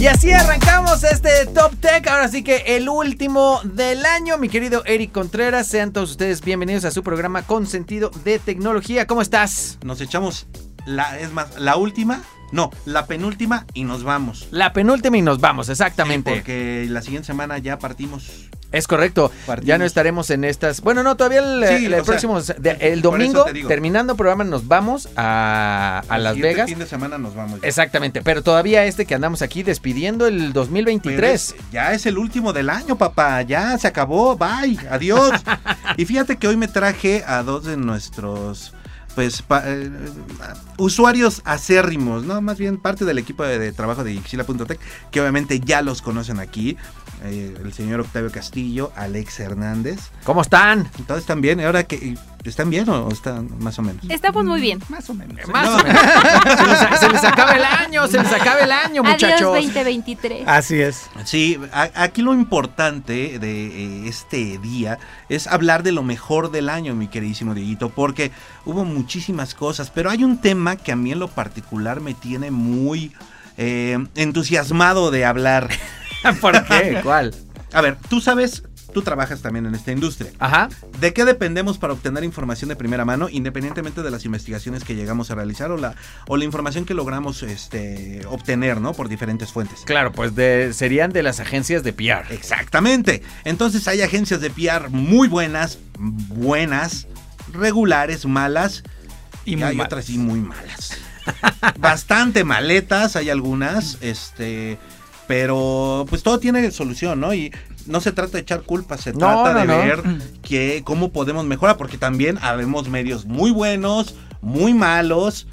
Y así arrancamos este Top Tech. Ahora sí que el último del año, mi querido Eric Contreras. Sean todos ustedes bienvenidos a su programa con sentido de tecnología. ¿Cómo estás? Nos echamos la, es más, la última, no, la penúltima y nos vamos. La penúltima y nos vamos, exactamente. Sí, porque la siguiente semana ya partimos. Es correcto. Ya no estaremos en estas. Bueno, no, todavía el, Sí, el sea, próximo. de- el domingo, terminando el programa, nos vamos a, a El Las Vegas. fin de semana nos vamos. ya. Exactamente. Pero todavía este que andamos aquí despidiendo el Pero 2023. es- ya es el último del año, papá. Ya se acabó. Bye. Adiós. y fíjate que hoy me traje a dos de nuestros. Pues pa- eh, usuarios acérrimos, ¿no? Más bien parte del equipo de, de trabajo de Ixila.tech, que obviamente ya los conocen aquí. Eh, el señor Octavio Castillo, Alex Hernández. ¿Cómo están? Todos están bien. Ahora que están bien o están más o menos. Estamos muy bien. Más o menos. Más No, o menos. se, les, se les acaba el año, se les acaba el año, muchachos. Adiós 2023. Así es. Sí, a- aquí lo importante de eh, este día es hablar de lo mejor del año, mi queridísimo Dieguito, porque hubo muchísimas cosas, pero hay un tema que a mí en lo particular me tiene muy eh, entusiasmado de hablar. ¿Por qué? ¿Cuál? A ver, tú sabes, tú trabajas también en esta industria. Ajá. ¿De qué dependemos para obtener información de primera mano, independientemente de las investigaciones que llegamos a realizar o la, o la información que logramos este, obtener, ¿no? Por diferentes fuentes. Claro, pues de, serían de las agencias de PR. Exactamente. Entonces hay agencias de PR muy buenas, buenas, regulares, malas. Y hay malas. otras muy malas. Bastante maletas, hay algunas, este, pero pues todo tiene solución, ¿no? Y no se trata de echar culpas, se No, trata no, de no. ver que cómo podemos mejorar, porque también habemos medios muy buenos, muy malos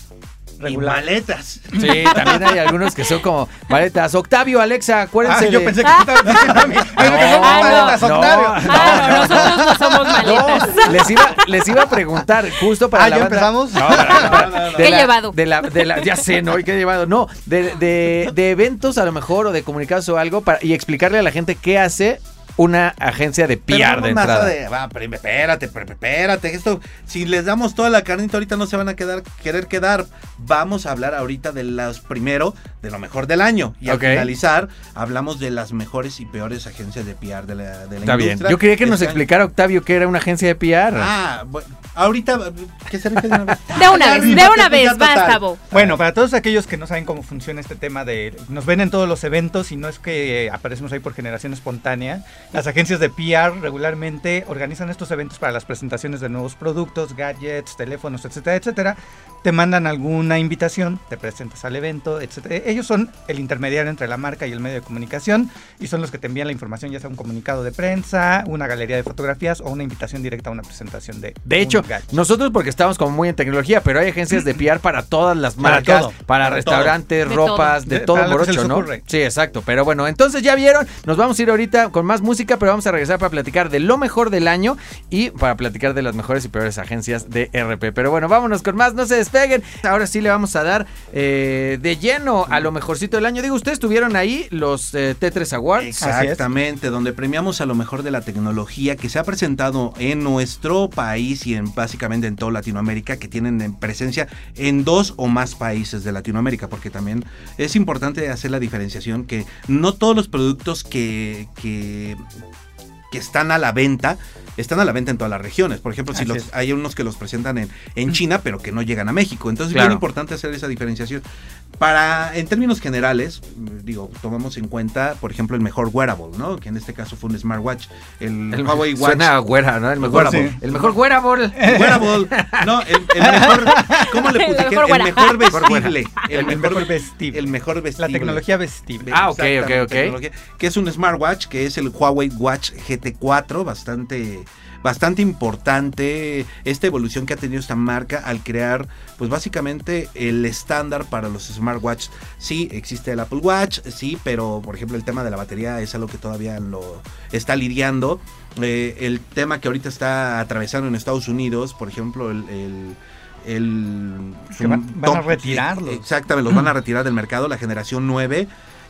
Regular. y maletas. Sí, también hay algunos que son como maletas. Octavio, Alexa, acuérdense. Ah, yo de- pensé que estabas diciendo no. maletas, Octavio. no, Ah, no, nosotros no somos maletas. No, les iba, les iba a preguntar justo para Ah, la ¿ya banda- empezamos? No, para- ¿Qué la- llevado? De la, de la- ya sé, ¿no? ¿Y ¿Qué he llevado? No, de, de- de eventos a lo mejor o de comunicados o algo para, y explicarle a la gente qué hace una agencia de PR de más entrada. de- va, pero espérate, pero espérate, esto, si les damos toda la carnita ahorita no se van a quedar, querer quedar. Vamos a hablar ahorita de los primero, de lo mejor del año. Y Ok. al finalizar, hablamos de las mejores y peores agencias de PR de la, de la Está bien. Yo quería que nos Este año. explicara Octavio qué era una agencia de PR. Ah, bueno, ahorita, ¿qué se refiere de una vez? De una vez, de una vez, basta, Bo. Bueno, para todos aquellos que no saben cómo funciona este tema de nos ven en todos los eventos y no es que aparecemos ahí por generación espontánea, las agencias de PR regularmente organizan estos eventos para las presentaciones de nuevos productos, gadgets, teléfonos, etcétera, etcétera. Te mandan alguna invitación, te presentas al evento, etcétera. Ellos son el intermediario entre la marca y el medio de comunicación y son los que te envían la información, ya sea un comunicado de prensa, una galería de fotografías o una invitación directa a una presentación de De un hecho, gadget. nosotros porque estamos como muy en tecnología, pero hay agencias de PR para todas las Para marcas, todo, para, para restaurantes, todo. De ropas, todo. de De- todo les ¿no? Sí, exacto. Pero bueno, entonces ya vieron, nos vamos a ir ahorita con más música, pero vamos a regresar para platicar de lo mejor del año y para platicar de las mejores y peores agencias de RP. Pero bueno, vámonos con más, no se despeguen. Ahora sí le vamos a dar eh, de lleno a lo mejorcito del año. Digo, ustedes estuvieron ahí los eh, T3 Awards. Exactamente, donde premiamos a lo mejor de la tecnología que se ha presentado en nuestro país y en básicamente en toda Latinoamérica, que tienen en presencia en dos o más países de Latinoamérica, porque también es importante hacer la diferenciación que no todos los productos que, que, Mm-hmm. Que están a la venta están a la venta en todas las regiones. Por ejemplo, si los, hay unos que los presentan en, en China, pero que no llegan a México. Entonces Claro. es bien importante hacer esa diferenciación. Para, en términos generales, digo, tomamos en cuenta, por ejemplo, el mejor wearable, ¿no? Que en este caso fue un smartwatch. El, El Huawei Watch. Suena güera, ¿no? El mejor, Wearable. el mejor wearable. Wearable. No, el, el mejor. ¿Cómo le El puse? mejor El güera. mejor vestible. El mejor vestible. El mejor vestible. La tecnología vestible. Ah, ok, ok, ok. Que es un smartwatch, que es el Huawei Watch GT4, bastante bastante importante esta evolución que ha tenido esta marca al crear, pues básicamente el estándar para los smartwatches. Sí, existe el Apple Watch, sí, pero por ejemplo el tema de la batería es algo que todavía lo está lidiando. Eh, el tema que ahorita está atravesando en Estados Unidos, por ejemplo, el, el van- van a retirarlos. Exactamente, los van a retirar del mercado, la generación 9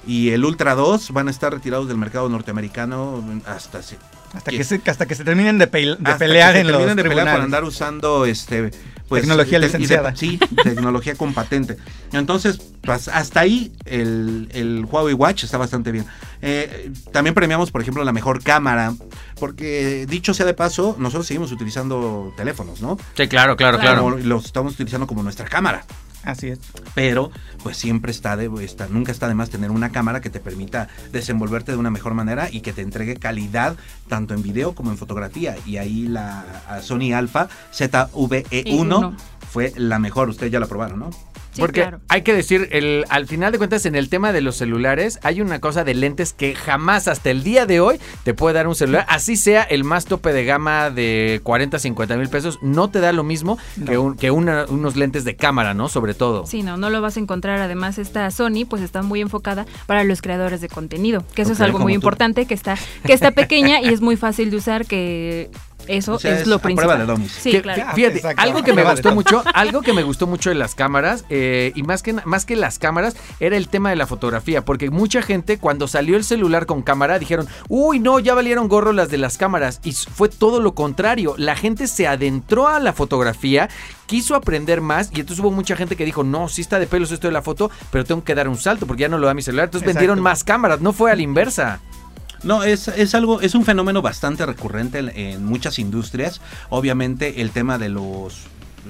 y el Ultra 2 van a estar retirados del mercado norteamericano hasta se- Hasta que- que, se, hasta que se terminen de, pe- de pelear que se en los terminen de pelear por andar usando este pues, Tecnología te- licenciada. sí, tecnología con patente. Entonces, pues, hasta ahí el, el Huawei Watch está bastante bien. Eh, también premiamos, por ejemplo, la mejor cámara, porque dicho sea de paso, nosotros seguimos utilizando teléfonos, ¿no? Sí, claro, claro, claro. Los estamos utilizando como nuestra cámara. Así es. Pero, pues siempre está de, está, nunca está de más tener una cámara que te permita desenvolverte de una mejor manera y que te entregue calidad tanto en video como en fotografía. Y ahí la Sony Alpha ZVE1 uno. fue la mejor. Ustedes ya la probaron, ¿no? Sí, Porque claro. hay que decir, el, al final de cuentas, en el tema de los celulares, hay una cosa de lentes que jamás hasta el día de hoy te puede dar un celular. Así sea el más tope de gama de 40, 50 mil pesos, no te da lo mismo que, un- que una- unos lentes de cámara, ¿no? Sobre todo. Sí, no, no lo vas a encontrar. Además, esta Sony pues está muy enfocada para los creadores de contenido, que eso es algo muy tú. importante, que está, que está pequeña y es muy fácil de usar, que eso O sea, es, es lo a prueba principal. de dummies. Sí, Que, claro. fí- Fíjate, Exacto. algo que me gustó mucho, algo que me gustó mucho de las cámaras, eh, y más que, más que las cámaras, era el tema de la fotografía, porque mucha gente cuando salió el celular con cámara dijeron, uy, no, ya valieron gorro las de las cámaras, y fue todo lo contrario, la gente se adentró a la fotografía, quiso aprender más, y entonces hubo mucha gente que dijo, no, sí está de pelos esto de la foto, pero tengo que dar un salto, porque ya no lo da mi celular, entonces Exacto. vendieron más cámaras, no fue a la inversa. No, es, es algo, es un fenómeno bastante recurrente en, en muchas industrias. Obviamente el tema de los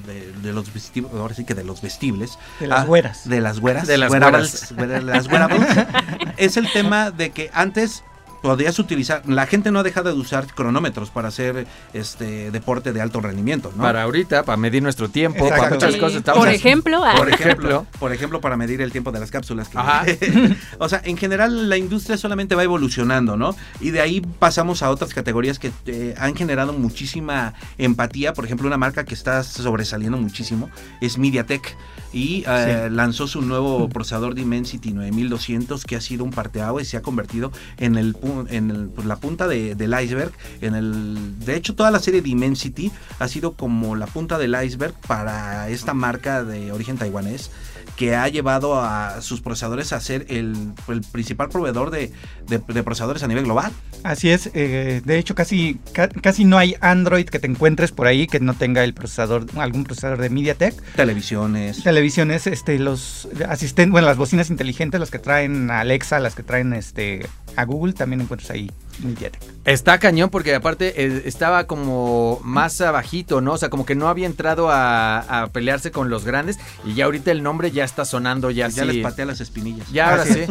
de, de los vestibles, ahora sí que de los vestibles. De las Ah, güeras. De las güeras. De las wearables, de las wearables. es el tema de que antes podías utilizar, la gente no ha dejado de usar cronómetros para hacer este deporte de alto rendimiento, ¿no? Para ahorita, para medir nuestro tiempo, para muchas Sí. cosas. estamos Por ejemplo, ah, Por ejemplo, por ejemplo, para medir el tiempo de las cápsulas. que- Ajá. o sea, en general la industria solamente va evolucionando, ¿no? Y de ahí pasamos a otras categorías que eh, han generado muchísima empatía. Por ejemplo, una marca que está sobresaliendo muchísimo es MediaTek. Y eh, lanzó su nuevo procesador Dimensity 9200 que ha sido un parteaguas y se ha convertido en, el, en el- pues, la punta de- del iceberg. En el, de hecho, toda la serie Dimensity ha sido como la punta del iceberg para esta marca de origen taiwanés que ha llevado a sus procesadores a ser el, el principal proveedor de, de- de procesadores a nivel global. Así es, eh, de hecho casi, ca- casi no hay Android que te encuentres por ahí que no tenga el procesador, algún procesador de MediaTek. Televisiones. Televisiones, este, los asistentes, bueno, las bocinas inteligentes, las que traen Alexa, las que traen este a Google, también encuentras ahí MediaTek. Está cañón porque aparte eh, estaba como más abajito, ¿no? O sea, como que no había entrado a, a pelearse con los grandes y ya ahorita el nombre ya está sonando ya ya así. les patea las espinillas. Ya ahora sí.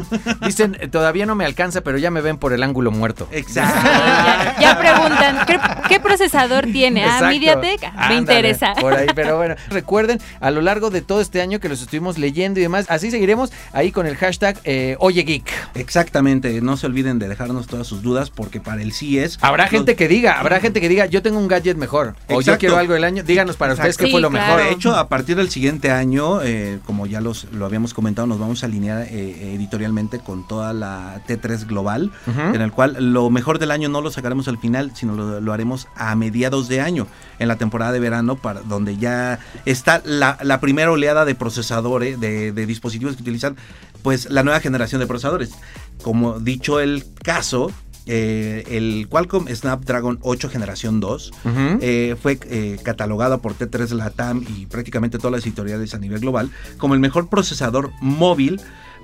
Dicen, eh, todavía no me alcanza, pero ya me ven por el ángulo muerto. Exacto. ya, ya preguntan, ¿qué, qué procesador tiene? Ah. MediaTek, Ah, me Ándale, interesa. Por ahí, pero bueno, recuerden, a lo largo de todo este año que los estuvimos leyendo y demás, así seguiremos ahí con el hashtag eh, Oye Geek. Exactamente. No se olviden de dejarnos todas sus dudas porque para el sí es. Habrá gente que diga, habrá gente que diga, yo tengo un gadget mejor o yo quiero algo del año. Díganos para ustedes qué fue lo claro. mejor. De hecho, a partir del siguiente año, eh, como ya los, lo habíamos comentado, nos vamos a alinear eh, editorialmente con toda la T3 global, en el cual lo mejor del año no lo sacaremos al final, sino lo, lo haremos a mediados de año, en la temporada de verano, para donde ya está la, la primera oleada de procesadores, de, de dispositivos que utilizan pues la nueva generación de procesadores. Como dicho el caso, eh, el Qualcomm Snapdragon 8 generación 2 Ujú. eh, fue eh, catalogado por T3 Latam y prácticamente todas las editoriales a nivel global como el mejor procesador móvil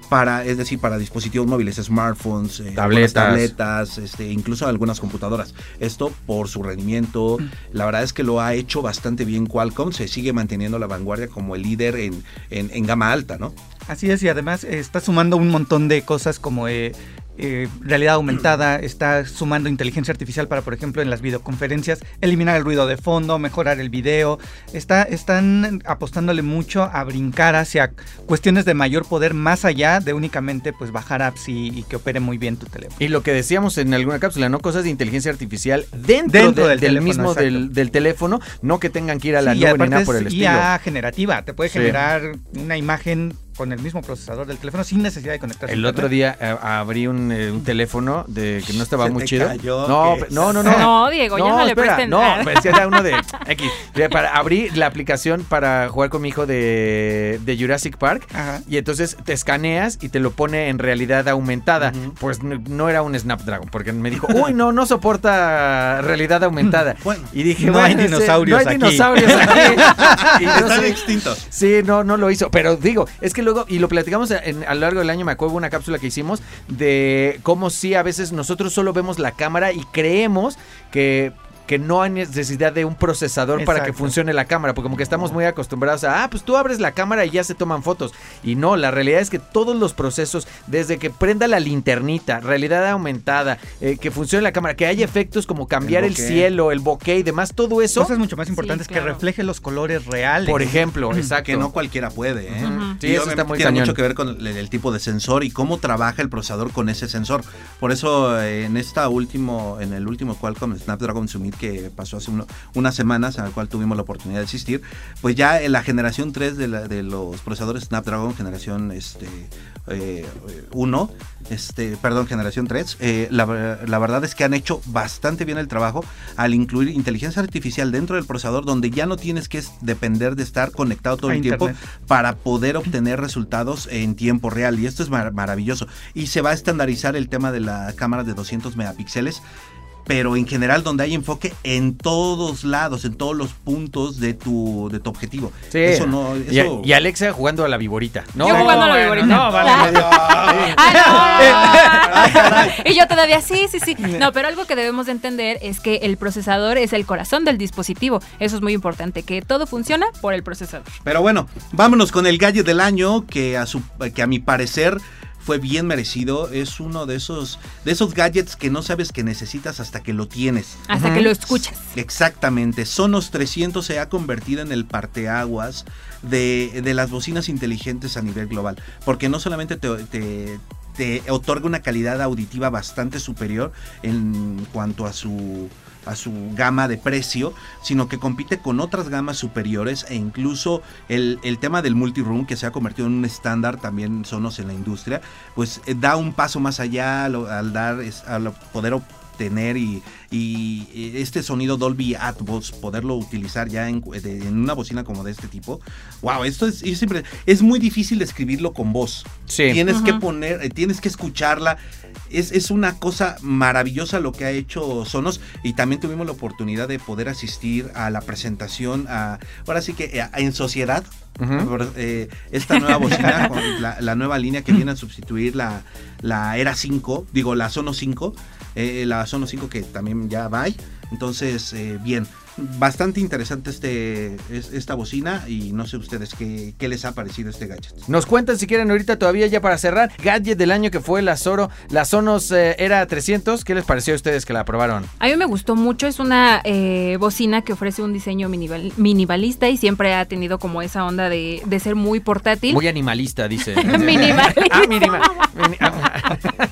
para, es decir, para dispositivos móviles, smartphones, eh, Tabletas. tabletas, este, incluso algunas computadoras. Esto por su rendimiento. La verdad es que lo ha hecho bastante bien Qualcomm. Se sigue manteniendo la vanguardia como el líder en, en- en gama alta, ¿no? Así es, y además está sumando un montón de cosas como eh, eh, realidad aumentada, está sumando inteligencia artificial para, por ejemplo, en las videoconferencias, eliminar el ruido de fondo, mejorar el video. Está, están apostándole mucho a brincar hacia cuestiones de mayor poder más allá de únicamente pues bajar apps y, y que opere muy bien tu teléfono. Y lo que decíamos en alguna cápsula, ¿no? Cosas de inteligencia artificial dentro, Dentro de- del del, teléfono, mismo del, del teléfono, no que tengan que ir a la Sí, y nube ni aparte nada por el es estilo. IA generativa, te puede Sí. generar una imagen con el mismo procesador del teléfono sin necesidad de conectarse. El otro día eh, abrí un, eh, un teléfono de que no estaba Se muy te chido. cayó, no, no, no, no. No, Diego, ya no le espera, presten No, nada. pues era uno de X. De- Para abrí la aplicación para jugar con mi hijo de, de Jurassic Park. Ajá. Y entonces te escaneas y te lo pone en realidad aumentada. Pues no era un Snapdragon, porque me dijo, uy, no, no soporta realidad aumentada. Bueno, y dije, no hay bueno, dinosaurios no hay aquí". dinosaurios aquí. Y están extintos. Sí, no, no lo hizo. Pero digo, es que luego, y lo platicamos en- a lo largo del año, me acuerdo una cápsula que hicimos de cómo sí a veces nosotros solo vemos la cámara y creemos que que no hay necesidad de un procesador para que funcione la cámara, porque como que estamos muy acostumbrados a, ah, pues tú abres la cámara y ya se toman fotos. Y no, la realidad es que todos los procesos, desde que prenda la linternita, realidad aumentada, eh, que funcione la cámara, que haya efectos como cambiar el, cielo, el bokeh y demás, todo eso, Cosas mucho más importantes claro. que refleje los colores reales. por ejemplo, exacto. Que no cualquiera puede, ¿eh? Sí, Y eso está muy tiene cañón. mucho que ver con el, el tipo de sensor y cómo trabaja el procesador con ese sensor. Por eso eh, en esta último, en el último Qualcomm Snapdragon Summit que pasó hace uno- unas semanas, al cual tuvimos la oportunidad de asistir, pues ya en la generación 3 de, la- de los procesadores Snapdragon, generación este, eh, 1, este, perdón, generación 3, eh, la, ver- la verdad es que han hecho bastante bien el trabajo al incluir inteligencia artificial dentro del procesador donde ya no tienes que depender de estar conectado todo A el tiempo para poder obtener resultados en tiempo real y esto es mar- maravilloso. Y se va a estandarizar el tema de la cámara de 200 megapíxeles pero en general donde hay enfoque en todos lados, en todos los puntos de tu, de tu objetivo. Sí. Eso no, Y, eso... y Alexa jugando a la viborita. No, Yo jugando a la viborita. No, vale, Ah. Ah, no. y yo todavía, sí, sí, sí. No, pero algo que debemos de entender es que el procesador es el corazón del dispositivo. Eso es muy importante, que todo funciona por el procesador. Pero bueno, vámonos con el gadget del año que a su que a mi parecer fue bien merecido. Es uno de esos de esos gadgets que no sabes que necesitas hasta que lo tienes. Hasta que lo escuchas. Exactamente, Sonos 300 se ha convertido en el parteaguas de, de las bocinas inteligentes a nivel global, porque no solamente te, te- te otorga una calidad auditiva bastante superior en cuanto a su a su gama de precio, sino que compite con otras gamas superiores e incluso el, el tema del multiroom que se ha convertido en un estándar también Sonos en la industria, pues eh, da un paso más allá al, al dar al poder obtener y, y, este sonido Dolby Atmos, poderlo utilizar ya en, de- en una bocina como de este tipo. Wow, esto es, es siempre- es muy difícil describirlo con voz. Sí. Tienes que poner, eh, tienes que escucharla. Es, es una cosa maravillosa lo que ha hecho Sonos y también tuvimos la oportunidad de poder asistir a la presentación, a, ahora sí que eh, en sociedad, eh, esta nueva bocina, con la, la nueva línea que viene a sustituir la, la Era 5, digo la Sonos 5, eh, la Sonos 5 que también ya va. Entonces, eh, bien, bastante interesante este, es- esta bocina y no sé ustedes qué, qué les ha parecido este gadget. Nos cuentan si quieren ahorita todavía ya para cerrar. Gadget del año que fue la Soro, la Sonos eh, era 300. ¿Qué les pareció a ustedes que la probaron? A mí me gustó mucho, es una eh, bocina que ofrece un diseño minimal- minimalista y siempre ha tenido como esa onda de, de ser muy portátil. Muy animalista, dice. Minimalista. Ah, minima- mini- ah,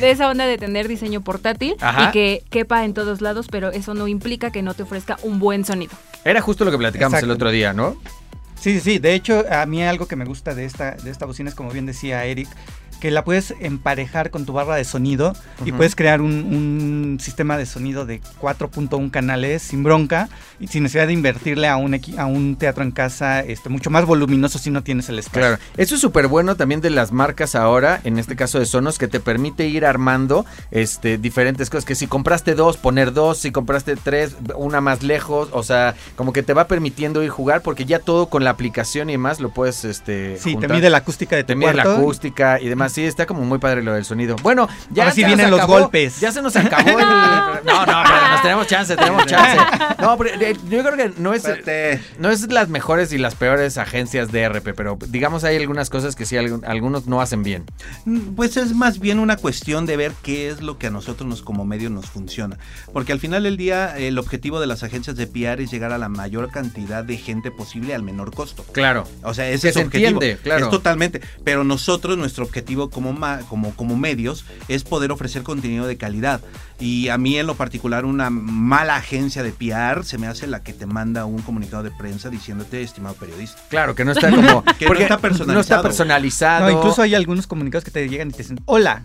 de esa onda de tener diseño portátil Ajá. y que quepa en todos lados, pero eso no implica que no te ofrezca un buen sonido. Era justo lo que platicamos el otro día, ¿no? Sí, sí, sí. De hecho, a mí algo que me gusta de esta, de esta bocina es, como bien decía Eric, que la puedes emparejar con tu barra de sonido y puedes crear un, un sistema de sonido de 4.1 canales sin bronca y sin necesidad de invertirle a un, a un teatro en casa este, mucho más voluminoso si no tienes el espacio. Claro, eso es súper bueno también de las marcas ahora, en este caso de Sonos, que te permite ir armando este, diferentes cosas, que si compraste dos, poner dos, si compraste tres, una más lejos, o sea, como que te va permitiendo ir jugar, porque ya todo con la aplicación y demás lo puedes, este, Sí, te mide la acústica de tu Te mide la acústica y demás. Sí, está como muy padre lo del sonido. Bueno, ya Ahora sí se nos vienen los acabó- golpes. Ya se nos acabó el... No, no, pero nos tenemos chance, tenemos chance. No, pero eh, yo creo que no es... Espérate. No es las mejores y las peores agencias de RP, pero digamos hay algunas cosas que sí algunos no hacen bien. Mm, Pues es más bien una cuestión de ver qué es lo que a nosotros nos como medio nos funciona. Porque al final del día el objetivo de las agencias de PR es llegar a la mayor cantidad de gente posible al menor costo. Claro. O sea, ese Que es su objetivo. entiende, claro. Es totalmente. Pero nosotros, nuestro objetivo como, ma- como, como medios es poder ofrecer contenido de calidad. Y a mí en lo particular una mala agencia de PR se me hace la que te manda un comunicado de prensa diciéndote, estimado periodista. Claro, que no está como... Que no porque está personalizado. No está personalizado. No, incluso hay algunos comunicados que te llegan y te dicen, hola,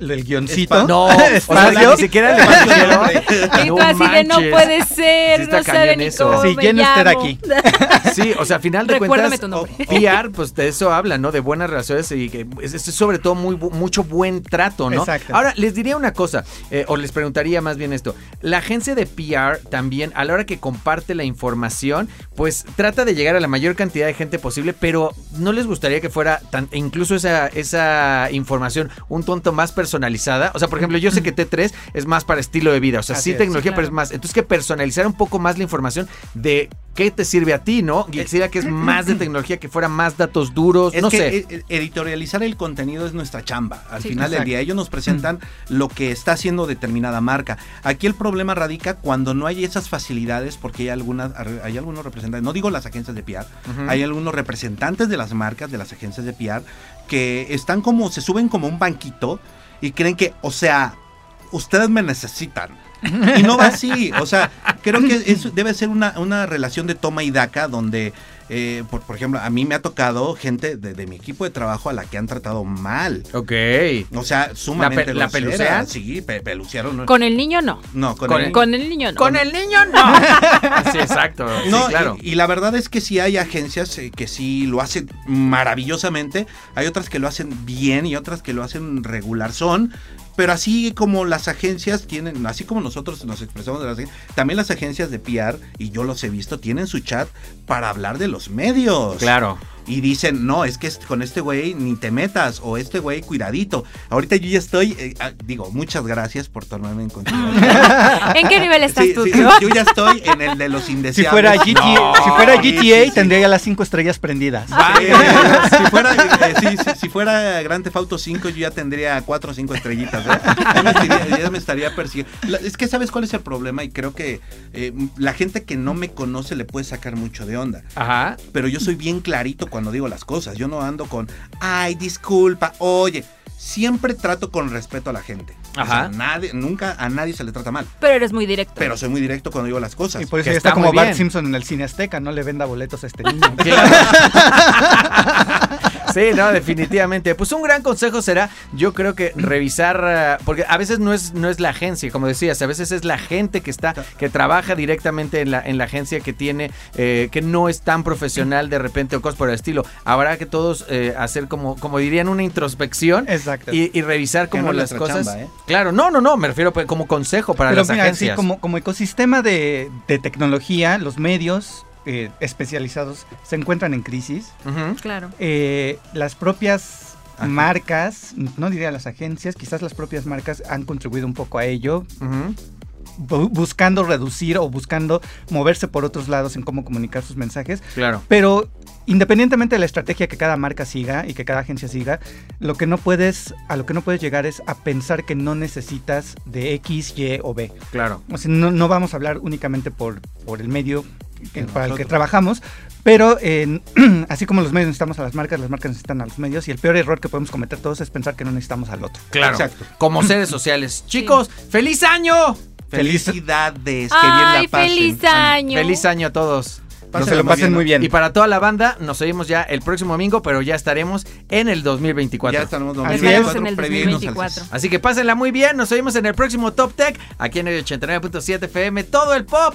el guioncito. Espa- No, o sea, espacio. ni siquiera le. Y tú así de no puede Sí ser, está no sabe ni eso. cómo Sí, me lleno usted llamo. aquí. Sí, o sea, a final de Recuérdame cuentas. PR, pues de eso habla, ¿no? De buenas relaciones y que es, es sobre todo muy mucho buen trato, ¿no? Exacto. Ahora, les diría una cosa, eh, o les preguntaría más bien esto. La agencia de PR también, a la hora que comparte la información, pues trata de llegar a la mayor cantidad de gente posible, pero ¿no les gustaría que fuera tan, incluso esa, esa información un tonto más personalizada? O sea, por ejemplo, yo sé que T3 es más para estilo de vida, o sea, Así sí es. tecnología, Sí, pero es más. Entonces, que personalizar un poco más la información de qué te sirve a ti, ¿no? Y quisiera que es más de tecnología, que fuera más datos duros, Es no que sé. e- e- editorializar el contenido es nuestra chamba. Al Sí, final del día, ellos nos presentan lo que está haciendo determinada marca. Aquí el problema radica cuando no hay esas facilidades, porque hay algunas, hay algunos representantes, no digo las agencias de PR, hay algunos representantes de las marcas, de las agencias de PR, que están como, se suben como un banquito y creen que, o sea, ustedes me necesitan. Y no va así. O sea, creo que eso debe ser una, una relación de toma y daca donde, eh, por, por ejemplo, a mí me ha tocado gente de, de mi equipo de trabajo a la que han tratado mal. Ok. O sea, sumamente ¿La grosera. pelucean? Sí, pe- pelucearon. Con el niño no. no, con, con el- Con el niño no. Con el niño no. sí, exacto. Sí, No, claro. y, y la verdad es que sí hay agencias eh, que sí lo hacen maravillosamente, hay otras que lo hacen bien y otras que lo hacen regular son, pero así como las agencias tienen, así como nosotros nos expresamos de las agencias, también las agencias de PR, y yo los he visto, tienen su chat para hablar de los medios. Claro. Y dicen, no, es que con este güey ni te metas, o este güey cuidadito. Ahorita yo ya estoy, eh, ah, digo, muchas gracias por tomarme en consideración. ¿En qué nivel estás Sí, tú? sí, tío? yo ya estoy en el de los Si indeseables. fuera GTA, No. si fuera GTA sí, sí. tendría ya las cinco estrellas prendidas. Sí, si fuera, eh, sí, sí, si fuera Grand Theft Auto 5 yo ya tendría 4 o 5 estrellitas. ¿eh? Ya, me estaría, ya me estaría persiguiendo. La- Es que sabes cuál es el problema y creo que eh, la gente que no me conoce le puede sacar mucho de onda. Ajá. Pero yo soy bien clarito cuando digo las cosas. Yo no ando con, ay, disculpa, oye. Siempre trato con respeto a la gente. O sea, Ajá. nadie, nunca a nadie se le trata mal. Pero eres muy directo. Pero soy muy directo cuando digo las cosas. Y por eso que ya está está como Bart. Simpson en el cine Azteca, no le venda boletos a este niño. Sí, no, definitivamente. Pues un gran consejo será, yo creo que revisar, eh, porque a veces no es, no es la agencia, como decías, a veces es la gente que está, que trabaja directamente en la, en la agencia que tiene, eh, que no es tan profesional de repente o cosas por el estilo. Habrá que todos eh, hacer como, como dirían, una introspección. Exacto. Y, y revisar como no las cosas. chamba, ¿eh? Claro, no, no, no, me refiero pues, como consejo para Pero las mira, sí, agencias. como, como ecosistema de, de tecnología, los medios eh, especializados se encuentran en crisis. Claro. Eh, las propias Ajá. marcas, no diría las agencias, quizás las propias marcas han contribuido un poco a ello, buscando reducir o buscando moverse por otros lados en cómo comunicar sus mensajes. Claro. Pero independientemente de la estrategia que cada marca siga y que cada agencia siga, lo que no puedes, a lo que no puedes llegar es a pensar que no necesitas de X, Y o B. Claro. O sea, no, no vamos a hablar únicamente por, por el medio Para el que trabajamos, pero así como los medios necesitamos a las marcas, las marcas necesitan a los medios y el peor error que podemos cometer todos es pensar que no necesitamos al otro. Claro. Exacto. Como seres sociales. Chicos, ¡feliz año! Felicidades, que bien Ay, la pasen. feliz año. Feliz año a todos. Se lo pasen muy bien. Y para toda la banda, nos oímos ya el próximo domingo, pero ya estaremos en el 2024. Ya estamos Así Estaremos es. en el previéndonos al 2024. Así que pásenla muy bien, nos oímos en el próximo Top Tech, aquí en el 89.7 FM, todo el pop,